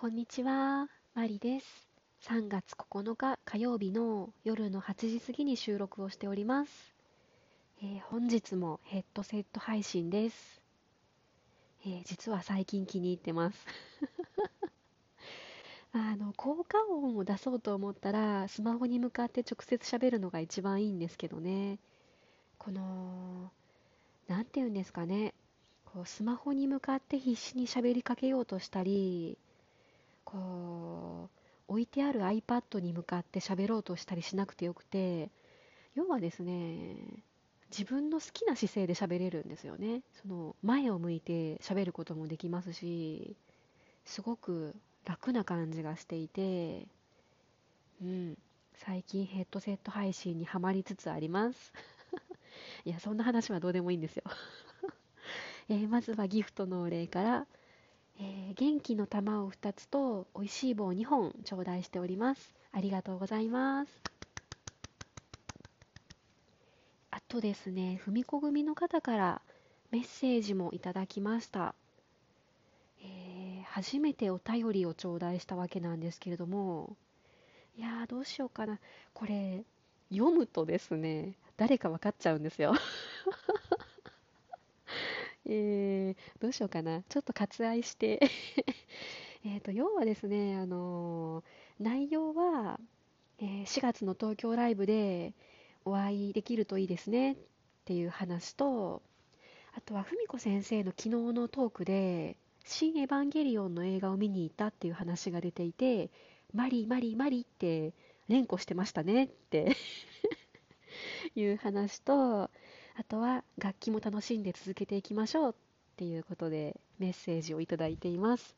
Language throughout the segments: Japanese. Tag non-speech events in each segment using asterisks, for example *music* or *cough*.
こんにちは、マリです。3月9日火曜日の夜の8時過ぎに収録をしております。えー本日もヘッドセット配信です。えー実は最近気に入ってます。*laughs* あの、効果音を出そうと思ったら、スマホに向かって直接喋るのが一番いいんですけどね。この、なんて言うんですかね。こうスマホに向かって必死に喋りかけようとしたり、こう置いてある iPad に向かって喋ろうとしたりしなくてよくて要はですね自分の好きな姿勢で喋れるんですよね。その前を向いて喋ることもできますしすごく楽な感じがしていてうん最近ヘッドセット配信にはまりつつあります。*laughs* いやそんな話はどうでもいいんですよ。*laughs* えーまずはギフトのお礼からえー元気の玉を2つと美味しい棒2本頂戴しております。ありがとうございます。あとですね、ふみこ組の方からメッセージもいただきました。えー初めてお便りを頂戴したわけなんですけれども、いやーどうしようかな。これ、読むとですね、誰か分かっちゃうんですよ。えーどうしようかな。ちょっと割愛して。*laughs* えっと、要はですね、あのー内容は、えー4月の東京ライブでお会いできるといいですねっていう話と、あとは、ふみこ先生の昨日のトークで、新エヴァンゲリオンの映画を見に行ったっていう話が出ていて、マリー、マリー、マリーって連呼してましたねって *laughs* いう話と、あとは楽器も楽しんで続けていきましょうっていうことでメッセージをいただいています。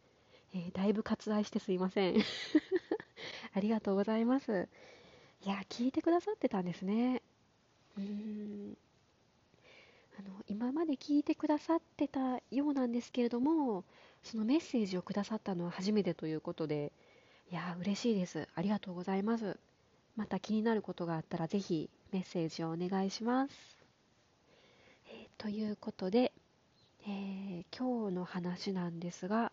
えーだいぶ割愛してすいません。*laughs* ありがとうございます。いや、聞いてくださってたんですね。うーん。あの、今まで聞いてくださってたようなんですけれども、そのメッセージをくださったのは初めてということで、いや、嬉しいです。ありがとうございます。また気になることがあったらぜひメッセージをお願いします。ということで、えー今日の話なんですが、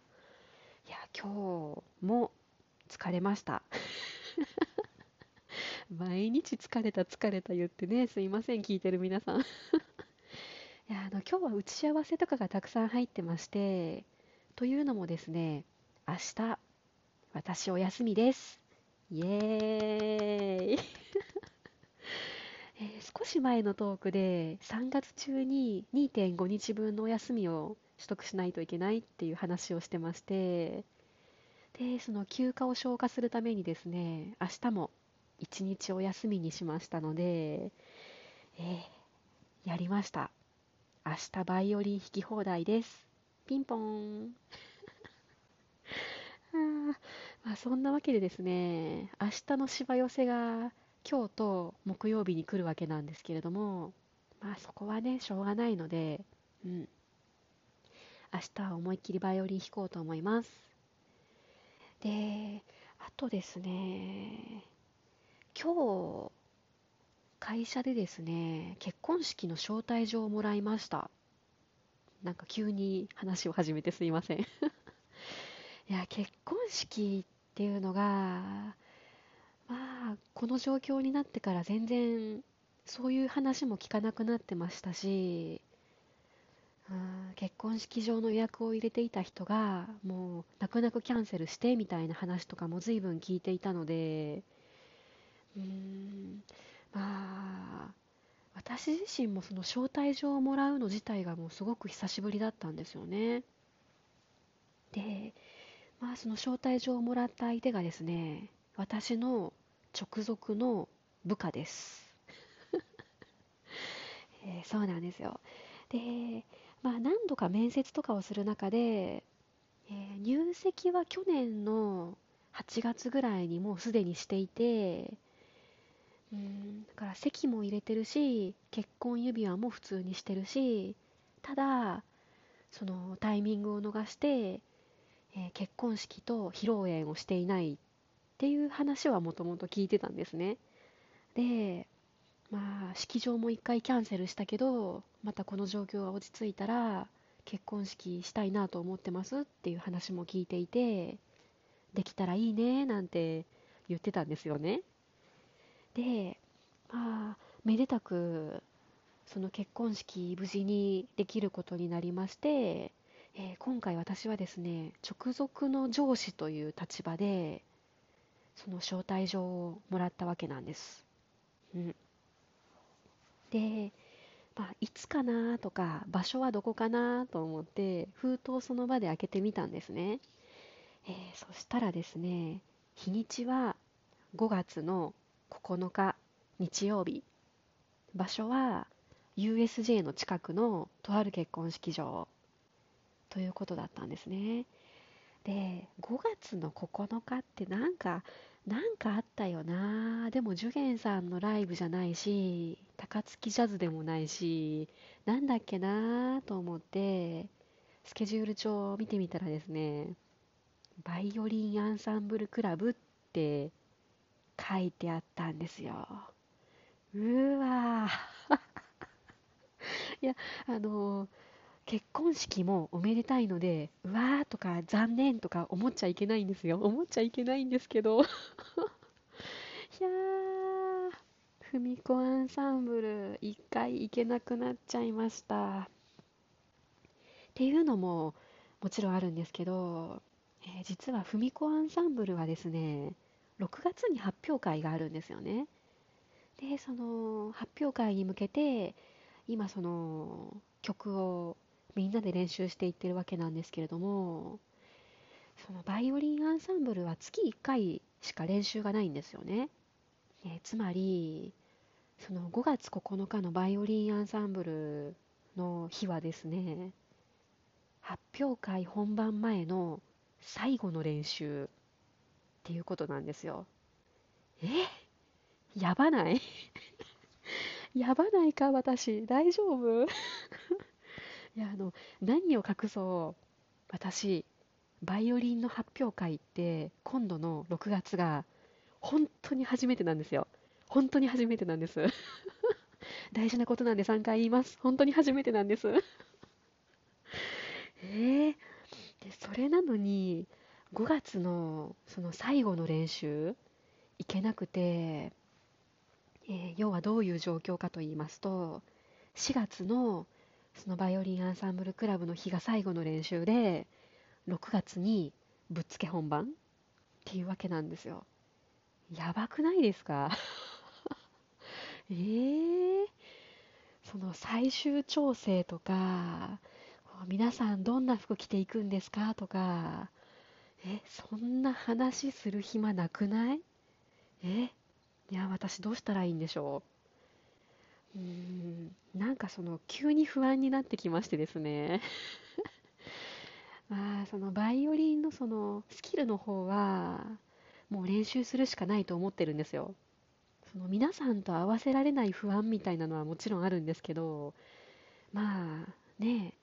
いや、今日も疲れました。*laughs* 毎日疲れた疲れた言ってね、すいません、聞いてる皆さん。*laughs* いや、あの、今日は打ち合わせとかがたくさん入ってまして、というのもですね、明日、私お休みです。イエーイ。えー少し前のトークで3月中に2.5日分のお休みを取得しないといけないっていう話をしてましてでその休暇を消化するためにですね明日も1日お休みにしましたので、えーやりました。明日バイオリン弾き放題です。ピンポーン。*laughs* あーまあ、そんなわけでですね明日のしわ寄せが今日と木曜日に来るわけなんですけれども、まあそこはね、しょうがないので、うん。明日は思いっきりバイオリン弾こうと思います。で、あとですね、今日、会社でですね、結婚式の招待状をもらいました。なんか急に話を始めてすいません。*laughs* いや、結婚式っていうのが、まあ、この状況になってから全然そういう話も聞かなくなってましたし、うん、結婚式場の予約を入れていた人がもう泣く泣くキャンセルしてみたいな話とかも随分聞いていたので、うん、まあ、私自身もその招待状をもらうの自体がもうすごく久しぶりだったんですよね。で、まあその招待状をもらった相手がですね、私の直属の部下です。*laughs* えーそうなんですよ。で、まあ何度か面接とかをする中で、えー入籍は去年の8月ぐらいにもうすでにしていて、うん、だから籍も入れてるし、結婚指輪も普通にしてるし、ただ、そのタイミングを逃して、えー結婚式と披露宴をしていないっていう話はもともと聞いてたんですね。で、まあ、式場も一回キャンセルしたけど、またこの状況が落ち着いたら、結婚式したいなと思ってますっていう話も聞いていて、できたらいいねなんて言ってたんですよね。で、まあ、めでたくその結婚式無事にできることになりまして、えー、今回私はですね直属の上司という立場でその招待状をもらったわけなんです。うん、で、まあ、いつかなとか場所はどこかなと思って封筒その場で開けてみたんですね、えー、そしたらですね日にちは5月の9日日曜日。場所は USJ の近くのとある結婚式場ということだったんですね。で5月の9日ってなんかなんかあったよな。でもジュゲンさんのライブじゃないし高槻ジャズでもないしなんだっけなと思ってスケジュール帳を見てみたらですねバイオリンアンサンブルクラブって書いてあったんですよ。うわ *laughs* いやあの結婚式もおめでたいので、うわーとか残念とか思っちゃいけないんですよ。思っちゃいけないんですけど。*laughs* いやー、ふみこアンサンブル、一回行けなくなっちゃいました。っていうのももちろんあるんですけど、えー、実はふみこアンサンブルはですね、6月に発表会があるんですよね。で、その発表会に向けて、今その曲をみんなで練習していってるわけなんですけれどもそのバイオリンアンサンブルは月1回しか練習がないんですよね。えつまりその5月9日のバイオリンアンサンブルの日はですね発表会本番前の最後の練習っていうことなんですよ。え？やばない？*laughs* やばないか私大丈夫？いやあの何を隠そう。私バイオリンの発表会って今度の6月が本当に初めてなんですよ。本当に初めてなんです。*laughs* 大事なことなんで3回言います。本当に初めてなんです。*laughs* えー、でそれなのに5月のその最後の練習行けなくて、えー、要はどういう状況かと言いますと4月のそのバイオリンアンサンブルクラブの日が最後の練習で6月にぶっつけ本番っていうわけなんですよ。やばくないですか？*laughs* えー、その最終調整とか皆さんどんな服着ていくんですか？とかえそんな話する暇なくない？えいや私どうしたらいいんでしょう？うん。なんかその急に不安になってきましてですね。*laughs* まあそのバイオリンのそのスキルの方はもう練習するしかないと思ってるんですよ。その皆さんと合わせられない不安みたいなのはもちろんあるんですけどまあね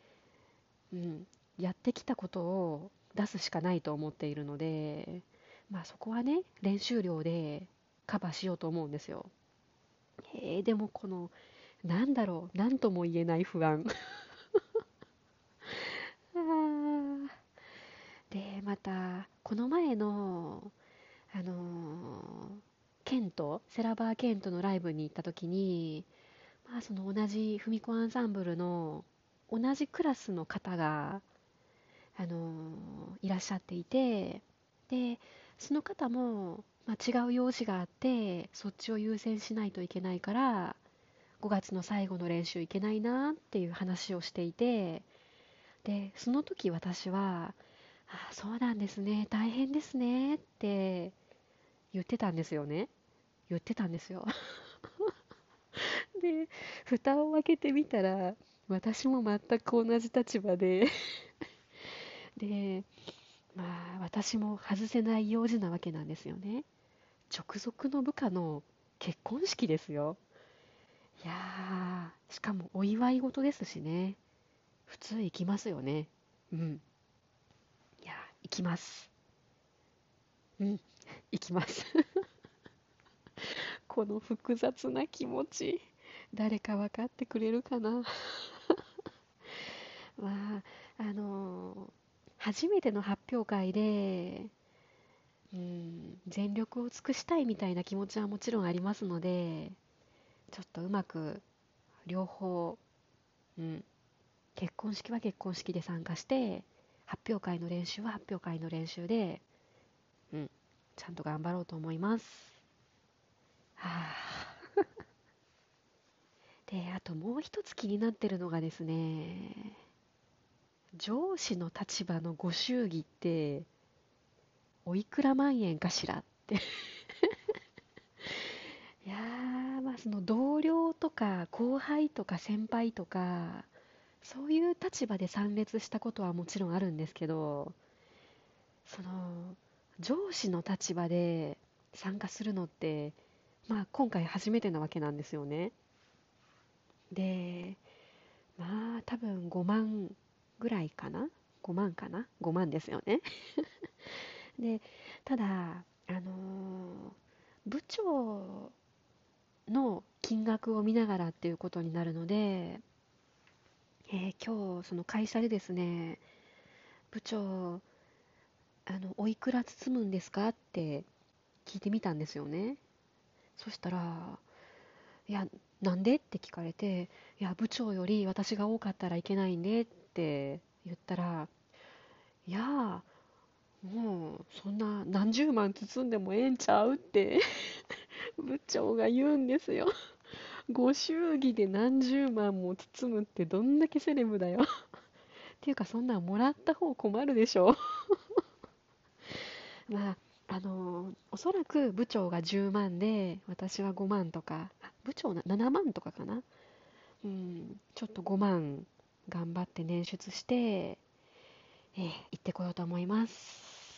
うん。やってきたことを出すしかないと思っているのでまあそこはね練習量でカバーしようと思うんですよ。えー、でもこのなんだろう何とも言えない不安。*laughs* でまたこの前のあのー、ケントセラバーケントのライブに行った時にまあその同じフミコアンサンブルの同じクラスの方があのー、いらっしゃっていてでその方もまあ、違う用事があってそっちを優先しないといけないから5月の最後の練習行けないなっていう話をしていてでその時私は「あそうなんですね大変ですね」って言ってたんですよね。言ってたんですよ。*laughs* で蓋を開けてみたら私も全く同じ立場で。*laughs* でまあ私も外せない用事なわけなんですよね。直属の部下の結婚式ですよ。いやーしかもお祝い事ですしね。普通行きますよね。うん。いや行きます。うん。行きます。*laughs* この複雑な気持ち誰か分かってくれるかな。*laughs* まああのー、初めての発表会でうん全力を尽くしたいみたいな気持ちはもちろんありますのでちょっとうまく両方、うん、結婚式は結婚式で参加して発表会の練習は発表会の練習で、うん、ちゃんと頑張ろうと思います。はあ。であともう一つ気になってるのがですね上司の立場のご祝儀っておいくら万円かしらって。*laughs* いやーまあその同僚とか後輩とか先輩とかそういう立場で参列したことはもちろんあるんですけどその上司の立場で参加するのってまあ今回初めてなわけなんですよね。でまあ多分5万ぐらいかな？5万かな？5万ですよね。*laughs* でただあの、部長の金額を見ながらっていうことになるので、えー、今日その会社でですね部長あのおいくら包むんですか？って聞いてみたんですよね。そしたらいやなんで？って聞かれていや部長より私が多かったらいけないんでって言ったらいやもうそんな何十万包んでもええんちゃうって *laughs* 部長が言うんですよ。ご祝儀で何十万も包むってどんだけセレブだよ。っていうかそんなんもらった方困るでしょ。*laughs* まああのー、おそらく部長が10万で私は5万とか部長な7万とかかな。うんちょっと5万頑張って捻出して、えー、行ってこようと思います。